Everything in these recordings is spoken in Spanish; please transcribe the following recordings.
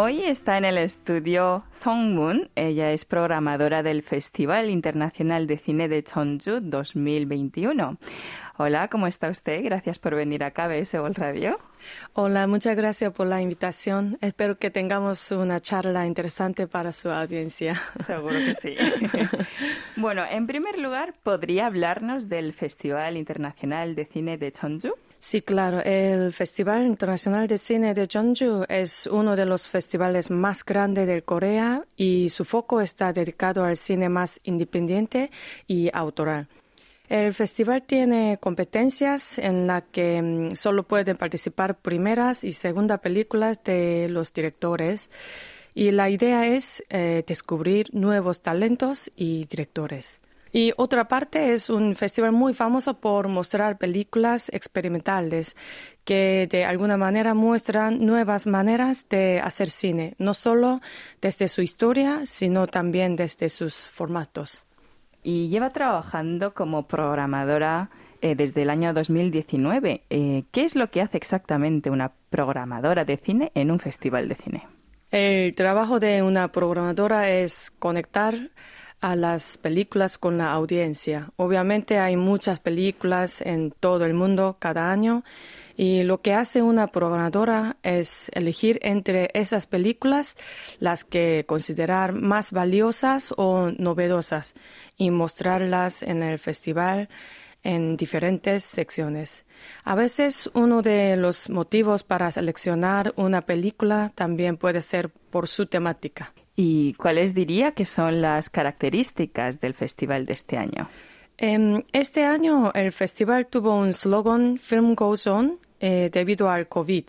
Hoy está en el estudio Song Moon. Ella es programadora del Festival Internacional de Cine de Cheonju 2021. Hola, ¿cómo está usted? Gracias por venir a KBS World Radio. Hola, muchas gracias por la invitación. Espero que tengamos una charla interesante para su audiencia. Seguro que sí. bueno, en primer lugar, ¿podría hablarnos del Festival Internacional de Cine de Cheonju? Sí, claro. El Festival Internacional de Cine de Jeonju es uno de los festivales más grandes de Corea y su foco está dedicado al cine más independiente y autoral. El festival tiene competencias en las que mm, solo pueden participar primeras y segundas películas de los directores y la idea es eh, descubrir nuevos talentos y directores. Y otra parte es un festival muy famoso por mostrar películas experimentales que de alguna manera muestran nuevas maneras de hacer cine, no solo desde su historia, sino también desde sus formatos. Y lleva trabajando como programadora eh, desde el año 2019. Eh, ¿Qué es lo que hace exactamente una programadora de cine en un festival de cine? El trabajo de una programadora es conectar a las películas con la audiencia. Obviamente hay muchas películas en todo el mundo cada año y lo que hace una programadora es elegir entre esas películas las que considerar más valiosas o novedosas y mostrarlas en el festival en diferentes secciones. A veces uno de los motivos para seleccionar una película también puede ser por su temática. ¿Y cuáles diría que son las características del festival de este año? Em, este año el festival tuvo un slogan Film Goes On eh, debido al COVID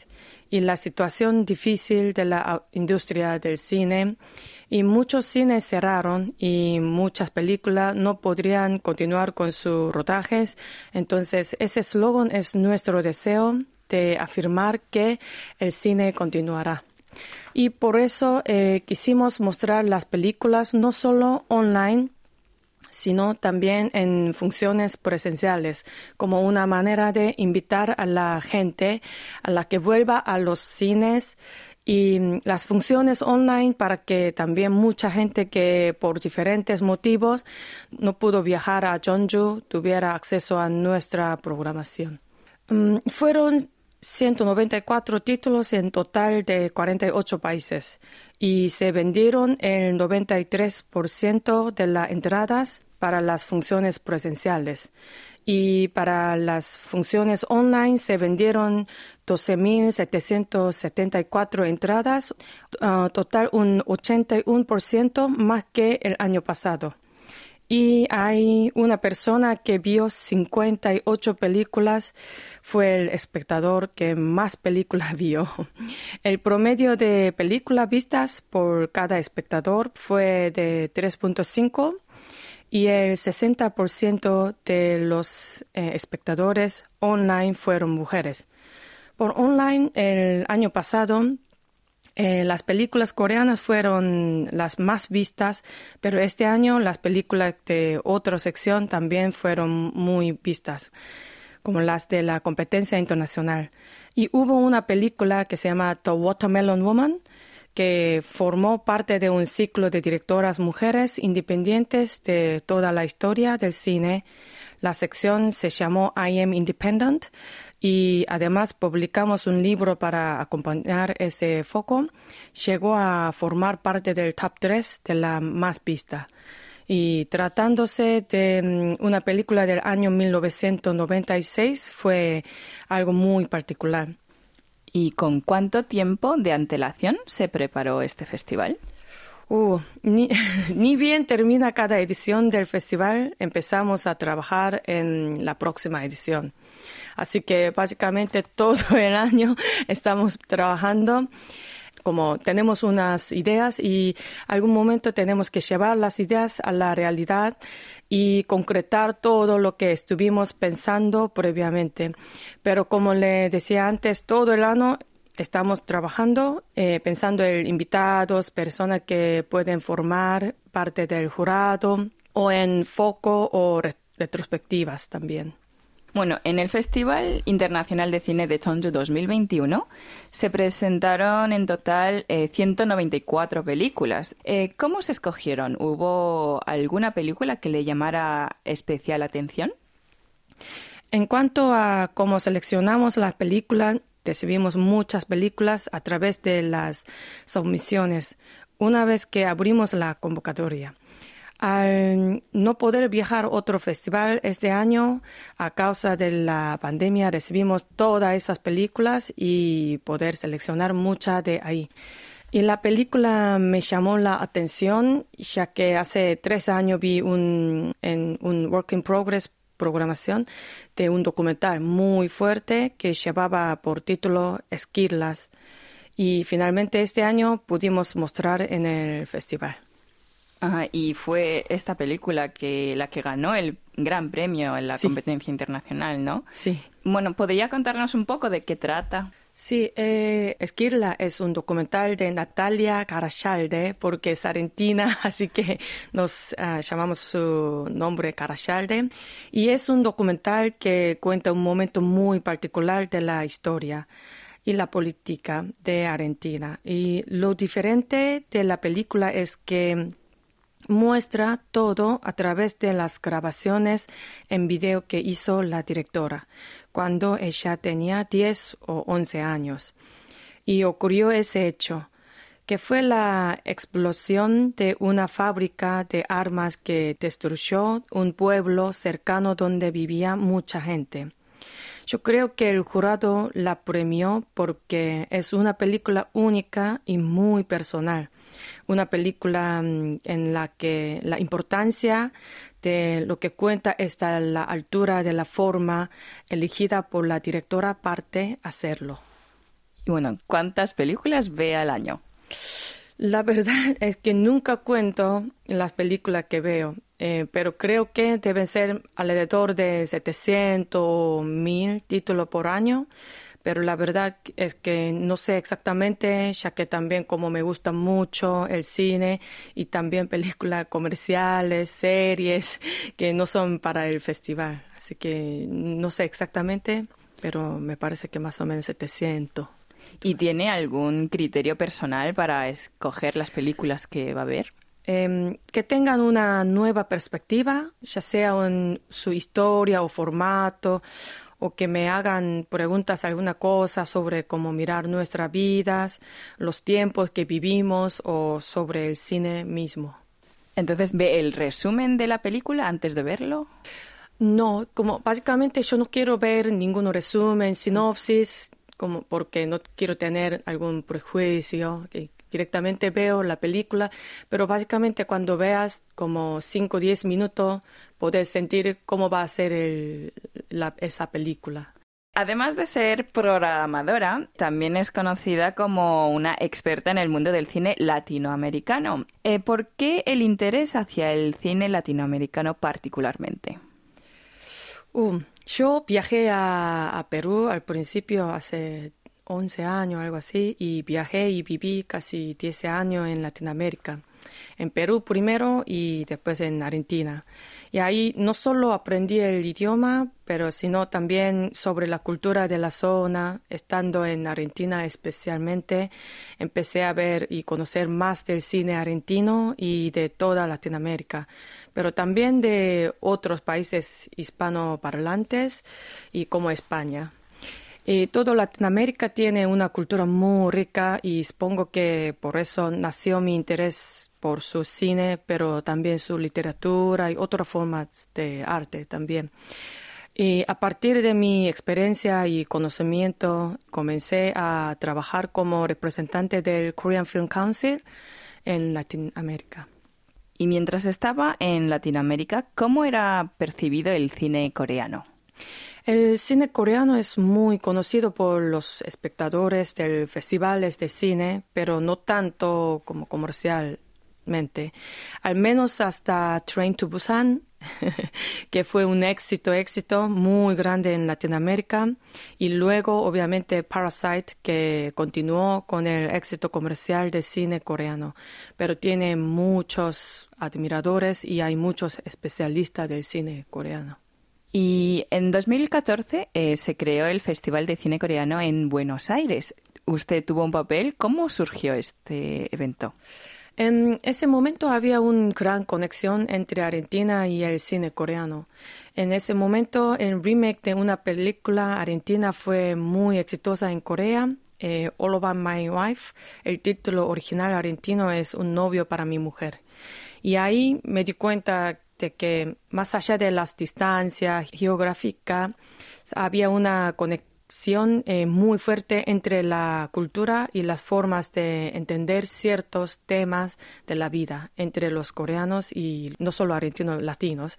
y la situación difícil de la industria del cine y muchos cines cerraron y muchas películas no podrían continuar con sus rodajes. Entonces ese slogan es nuestro deseo de afirmar que el cine continuará. Y por eso eh, quisimos mostrar las películas no solo online, sino también en funciones presenciales, como una manera de invitar a la gente a la que vuelva a los cines y mm, las funciones online para que también mucha gente que por diferentes motivos no pudo viajar a Jeonju tuviera acceso a nuestra programación. Mm, fueron 194 títulos en total de 48 países y se vendieron el 93% de las entradas para las funciones presenciales. Y para las funciones online se vendieron 12.774 entradas, uh, total un 81% más que el año pasado y hay una persona que vio 58 películas, fue el espectador que más películas vio. El promedio de películas vistas por cada espectador fue de 3.5 y el 60% de los eh, espectadores online fueron mujeres. Por online, el año pasado eh, las películas coreanas fueron las más vistas, pero este año las películas de otra sección también fueron muy vistas, como las de la competencia internacional. Y hubo una película que se llama The Watermelon Woman, que formó parte de un ciclo de directoras mujeres independientes de toda la historia del cine. La sección se llamó I Am Independent y además publicamos un libro para acompañar ese foco, llegó a formar parte del top 3 de la más vista. Y tratándose de mm, una película del año 1996 fue algo muy particular. ¿Y con cuánto tiempo de antelación se preparó este festival? Uh, ni, bien termina cada edición del festival, empezamos a trabajar en la próxima edición. Así que básicamente todo el año estamos trabajando como tenemos unas ideas y algún momento tenemos que llevar las ideas a la realidad y concretar todo lo que estuvimos pensando previamente. Pero como le decía antes, todo el año estamos trabajando, eh, pensando en invitados, personas que pueden formar parte del jurado o en foco o retrospectivas también. Bueno, en el Festival Internacional de Cine de Chonju 2021 se presentaron en total 194 eh, películas. Eh, ¿Cómo se escogieron? ¿Hubo alguna película que le llamara especial atención? En cuanto a cómo seleccionamos las películas, recibimos muchas películas a través de las submisiones una vez que abrimos la convocatoria. Al no poder viajar a otro festival este año a causa de la pandemia, recibimos todas esas películas y poder seleccionar muchas de ahí. Y la película me llamó la atención, ya que hace tres años vi un, en un Work in Progress programación de un documental muy fuerte que llevaba por título Esquirlas. Y finalmente este año pudimos mostrar en el festival. y fue esta película que la que ganó el gran premio en la competencia internacional, ¿no? Sí. Bueno, ¿podría contarnos un poco de qué trata? Sí, eh, Esquirla es un documental de Natalia Carachalde, porque es argentina, así que nos ah, llamamos su nombre Carachalde. Y es un documental que cuenta un momento muy particular de la historia y la política de Argentina. Y lo diferente de la película es que muestra todo a través de las grabaciones en video que hizo la directora cuando ella tenía 10 o 11 años. Y ocurrió ese hecho, que fue la explosión de una fábrica de armas que destruyó un pueblo cercano donde vivía mucha gente. Yo creo que el jurado la premió porque es una película única y muy personal una película mm, en la que la importancia de lo que cuenta está la altura de la forma elegida por la directora parte hacerlo. Y bueno, ¿cuántas películas ve al año? La verdad es que nunca cuento las películas que veo, eh, pero creo que deben ser alrededor de 700 o 1000 títulos por año pero la verdad es que no sé exactamente, ya que también como me gusta mucho el cine y también películas comerciales, series que no son para el festival, así que no sé exactamente, pero me parece que más o menos 700. ¿Y tiene algún criterio personal para escoger las películas que va a ver? Em, que tengan una nueva perspectiva, ya sea en su historia o formato o que me hagan preguntas alguna cosa sobre cómo mirar nuestras vidas, los tiempos que vivimos o sobre el cine mismo. Entonces, ¿ve el resumen de la película antes de verlo? No, como básicamente yo no quiero ver ningún resumen, sinopsis, como porque no quiero tener algún prejuicio, directamente veo la película, pero básicamente cuando veas como 5 o 10 minutos, puedes sentir cómo va a ser esa película. Además de ser programadora, también es conocida como una experta en el mundo del cine latinoamericano. Eh, ¿Por qué el interés hacia el cine latinoamericano particularmente? Uh, yo viajé a, Perú al principio hace 11 años, algo así, y viajé y viví casi 10 años en Latinoamérica, en Perú primero y después en Argentina. Y ahí no solo aprendí el idioma, pero sino también sobre la cultura de la zona. Estando en Argentina especialmente, empecé a ver y conocer más del cine argentino y de toda Latinoamérica, pero también de otros países hispanoparlantes y como España. Y todo Latinoamérica tiene una cultura muy rica y supongo que por eso nació mi interés por su cine, pero también su literatura y otras formas de arte también. Y a partir de mi experiencia y conocimiento, comencé a trabajar como representante del Korean Film Council en Latinoamérica. Y mientras estaba en Latinoamérica, ¿cómo era percibido el cine coreano? El cine coreano es muy conocido por los espectadores de festivales de cine, pero no tanto como Al menos hasta Train to Busan, que fue un éxito, éxito muy grande en Latinoamérica. Y luego, obviamente, Parasite, que continuó con el éxito comercial de cine coreano. Pero tiene muchos admiradores y hay muchos especialistas del cine coreano. Y en 2014 eh, se creó el Festival de Cine Coreano en Buenos Aires. Usted tuvo un papel. ¿Cómo surgió este evento? En ese momento había una gran conexión entre Argentina y el cine coreano. En ese momento, el remake de una película argentina fue muy exitosa en Corea. Eh, All About My Wife, el título original argentino es Un novio para mi mujer. Y ahí me di cuenta de que más allá de las distancias geográficas, había una conexión eh, muy fuerte entre la cultura y las formas de entender ciertos temas de la vida entre los coreanos y no solo argentinos, latinos.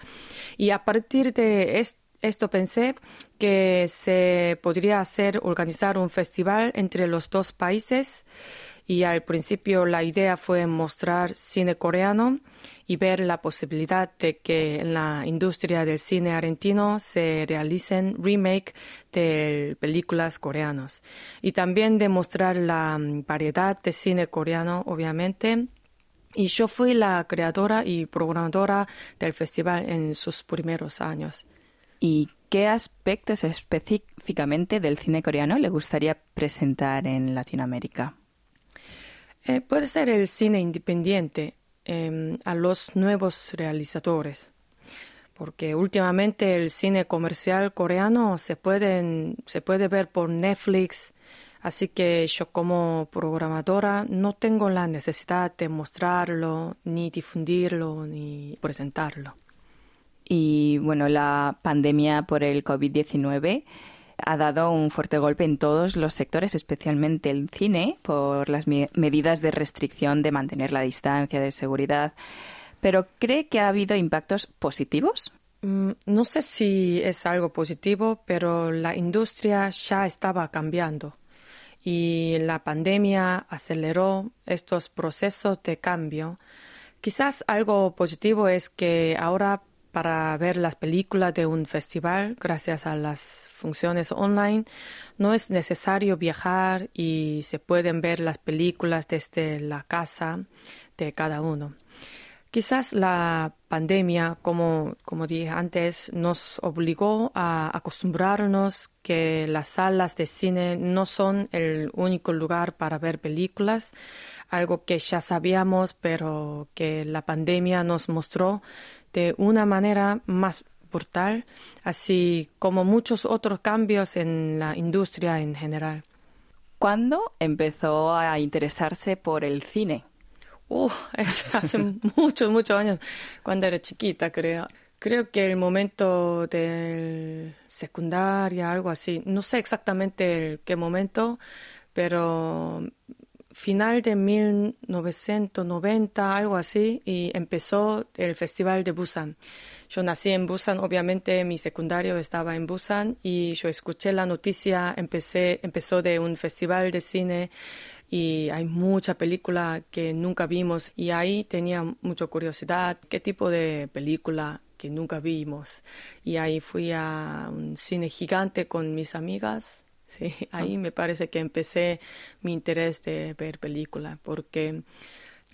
Y a partir de esto pensé que se podría hacer organizar un festival entre los dos países y al principio la idea fue mostrar cine coreano y ver la posibilidad de que en la industria del cine argentino se realicen remake de películas coreanas y también demostrar la mm, variedad de cine coreano obviamente y yo fui la creadora y programadora del festival en sus primeros años. ¿Y qué aspectos específicamente del cine coreano le gustaría presentar en Latinoamérica? Eh, puede ser el cine independiente em, a los nuevos realizadores, porque últimamente el cine comercial coreano se, pueden, se puede ver por Netflix, así que yo como programadora no tengo la necesidad de mostrarlo, ni difundirlo, ni presentarlo. Y bueno, la pandemia por el COVID-19 ha dado un fuerte golpe en todos los sectores, especialmente el cine, por las medidas de restricción de mantener la distancia, de seguridad. Pero ¿cree que ha habido impactos positivos? Mm, no sé si es algo positivo, pero la industria ya estaba cambiando y la pandemia aceleró estos procesos de cambio. Quizás algo positivo es que ahora para ver las películas de un festival gracias a las funciones online. No es necesario viajar y se pueden ver las películas desde la casa de cada uno. Quizás la pandemia, como, como dije antes, nos obligó a acostumbrarnos que las salas de cine no son el único lugar para ver películas, algo que ya sabíamos, pero que la pandemia nos mostró de una manera más brutal, así como muchos otros cambios en la industria en general. ¿Cuándo empezó a interesarse por el cine? Uh, hace muchos, muchos años, cuando era chiquita, creo. Creo que el momento de secundaria, algo así, no sé exactamente qué momento, pero final de 1990, algo así, y empezó el Festival de Busan. Yo nací en Busan, obviamente mi secundario estaba en Busan y yo escuché la noticia, empecé, empezó de un festival de cine y hay mucha película que nunca vimos y ahí tenía mucha curiosidad, qué tipo de película que nunca vimos. Y ahí fui a un cine gigante con mis amigas Sí, ahí me parece que empecé mi interés de ver películas, porque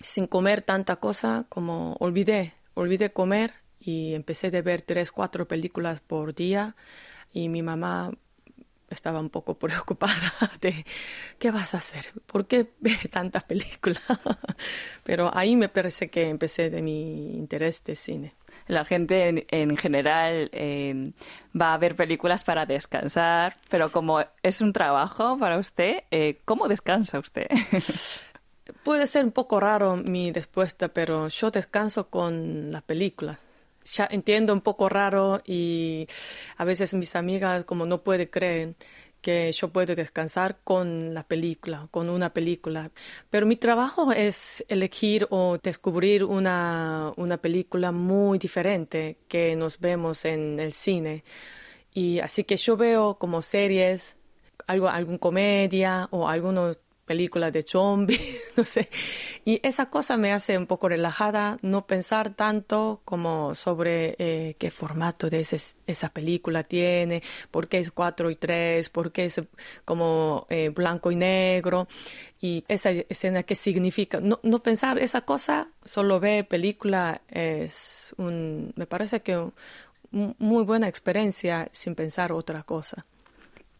sin comer tanta cosa como olvidé, olvidé comer y empecé de ver tres, cuatro películas por día y mi mamá estaba un poco preocupada de qué vas a hacer, por qué ve tantas películas. Pero ahí me parece que empecé de mi interés de cine la gente en, general eh, va a ver películas para descansar, pero como es un trabajo para usted, eh, ¿cómo descansa usted? Puede ser un poco raro mi respuesta, pero yo descanso con las películas. Ya entiendo un poco raro y a veces mis amigas como no pueden creer que yo puedo descansar con la película, con una película. Pero mi trabajo es elegir o descubrir una, una película muy diferente que nos vemos en el cine. Y así que yo veo como series, algo, alguna comedia o algunos películas de zombies, no sé. Y esa cosa me hace un poco relajada, no pensar tanto como sobre eh, qué formato de esa película tiene, por qué es 4 y 3, por qué es como eh, blanco y negro, y esa escena qué significa. No, no pensar esa cosa, solo ver película es un, me parece que muy buena experiencia sin pensar otra cosa.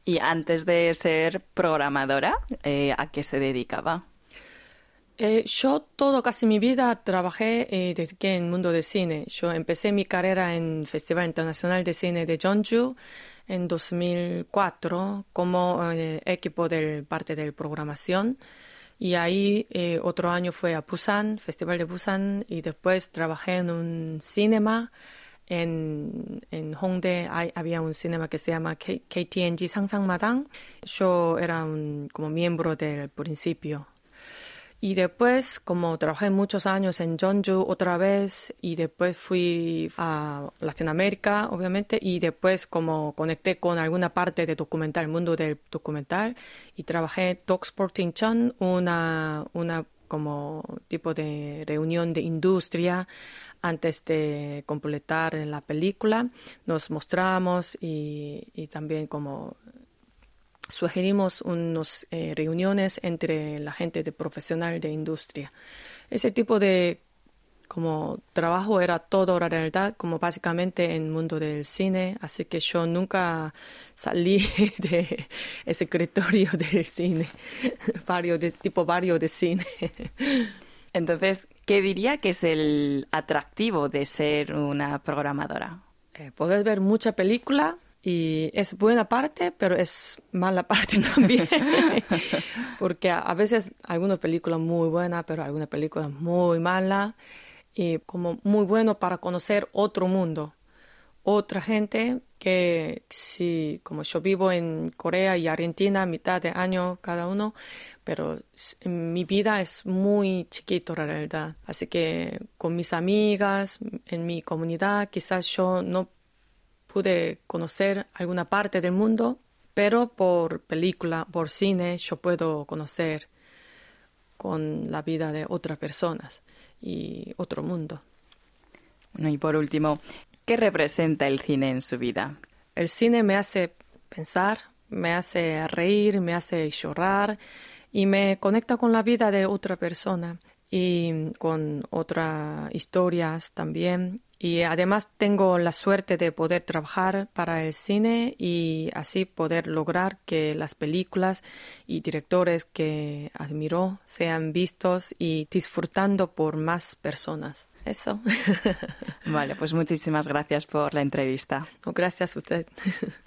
Y antes de ser programadora, eh, ¿a qué se dedicaba? Eh, yo todo, casi mi vida trabajé y dediqué en el mundo de cine. Yo empecé mi carrera en Festival Internacional de Cine de Jeonju en 2004 como eh, equipo de parte de programación. Y ahí eh, otro año fue a Busan, Festival de Busan, y después trabajé en un cinema en, en Hongdae había un cinema que se llama KTNG Madang. Yo era un, como miembro del principio y después, como trabajé muchos años en Jeonju otra vez, y después fui a Latinoamérica, obviamente, y después como conecté con alguna parte de documental, el mundo del documental, y trabajé en Talksport Incheon, una, una como tipo de reunión de industria antes de completar la película. Nos mostramos y, y también como sugerimos unas eh, reuniones entre la gente de profesional de industria. Ese tipo de como trabajo era todo la realidad, como básicamente en el mundo del cine, así que yo nunca salí de ese escritorio del cine, varios de, tipo varios de cine. Entonces, ¿qué diría que es el atractivo de ser una programadora? Eh, poder ver mucha película, y es buena parte, pero es mala parte también. Porque a, veces algunas películas muy buenas, pero algunas películas muy malas. Y como muy bueno para conocer otro mundo. Otra gente que si, como yo vivo en Corea y Argentina, mitad de año cada uno, pero mi vida es muy chiquito la realidad. Así que con mis amigas, en mi comunidad, quizás yo no pude conocer alguna parte del mundo, pero por película, por cine, yo puedo conocer con la vida de otras personas y otro mundo. y por último, ¿qué representa el cine en su vida? El cine me hace pensar, me hace reír, me hace llorar y me conecta con la vida de otra persona y con otras historias también. Y además tengo la suerte de poder trabajar para el cine y así poder lograr que las películas y directores que admiro sean vistos y disfrutando por más personas. Eso. Vale, pues muchísimas gracias por la entrevista. gracias a usted.